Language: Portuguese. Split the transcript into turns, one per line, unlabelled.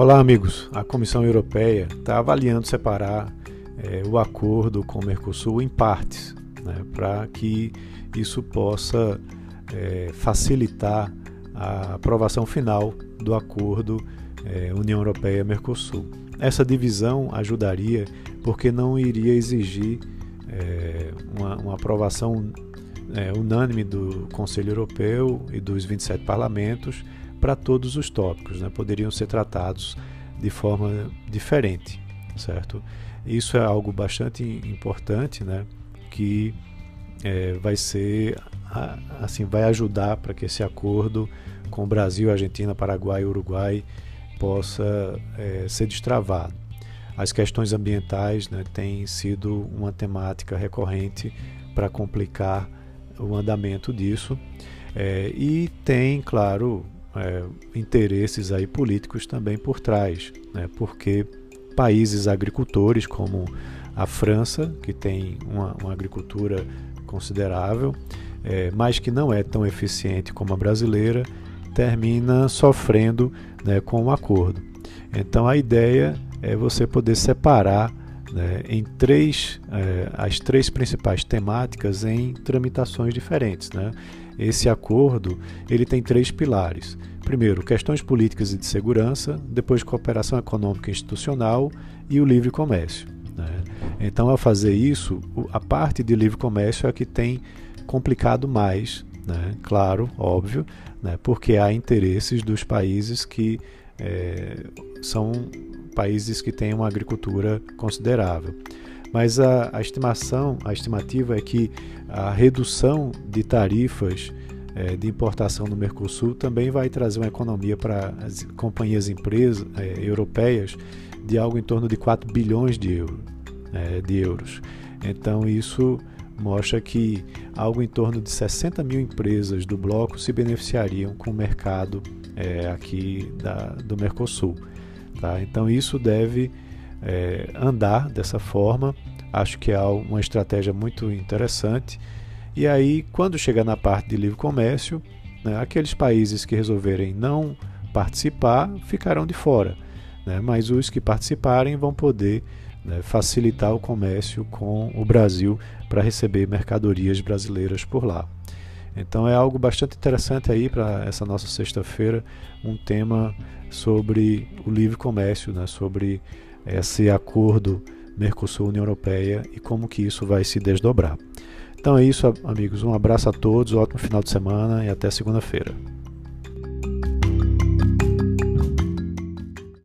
Olá, amigos. A Comissão Europeia está avaliando separar é, o acordo com o Mercosul em partes, né, para que isso possa é, facilitar a aprovação final do acordo é, União Europeia-Mercosul. Essa divisão ajudaria porque não iria exigir é, uma, uma, aprovação é, unânime do Conselho Europeu e dos 27 parlamentos para todos os tópicos, né? poderiam ser tratados de forma diferente, certo? Isso é algo bastante importante, né? Que é, vai ser assim vai ajudar para que esse acordo com Brasil, Argentina, Paraguai e Uruguai possa é, ser destravado. As questões ambientais né, têm sido uma temática recorrente para complicar o andamento disso é, e tem, claro, é, interesses aí políticos também por trás, né? porque países agricultores como a França, que tem uma, uma agricultura considerável, é, mas que não é tão eficiente como a brasileira, termina sofrendo né, com o acordo. Então a ideia é você poder separar né, em três é, as três principais temáticas em tramitações diferentes. Né? Esse acordo ele tem três pilares. Primeiro, questões políticas e de segurança, depois cooperação econômica e institucional e o livre comércio. Né? Então, ao fazer isso, a parte de livre comércio é a que tem complicado mais, né? claro, óbvio, né? porque há interesses dos países que é, são países que têm uma agricultura considerável. Mas a, a estimação, a estimativa é que a redução de tarifas é, de importação no Mercosul também vai trazer uma economia para as companhias empresas é, europeias de algo em torno de 4 bilhões de, euro, é, de euros. Então isso mostra que algo em torno de 60 mil empresas do bloco se beneficiariam com o mercado é, aqui da, do Mercosul. Tá? Então isso deve é, andar dessa forma. Acho que é uma estratégia muito interessante. E aí, quando chegar na parte de livre comércio, né, aqueles países que resolverem não participar ficarão de fora. Né, mas os que participarem vão poder né, facilitar o comércio com o Brasil para receber mercadorias brasileiras por lá. Então é algo bastante interessante aí para essa nossa sexta-feira, um tema sobre o livre comércio, né, sobre esse acordo Mercosul-União Europeia e como que isso vai se desdobrar. Então é isso, amigos. Um abraço a todos, um ótimo final de semana e até segunda-feira.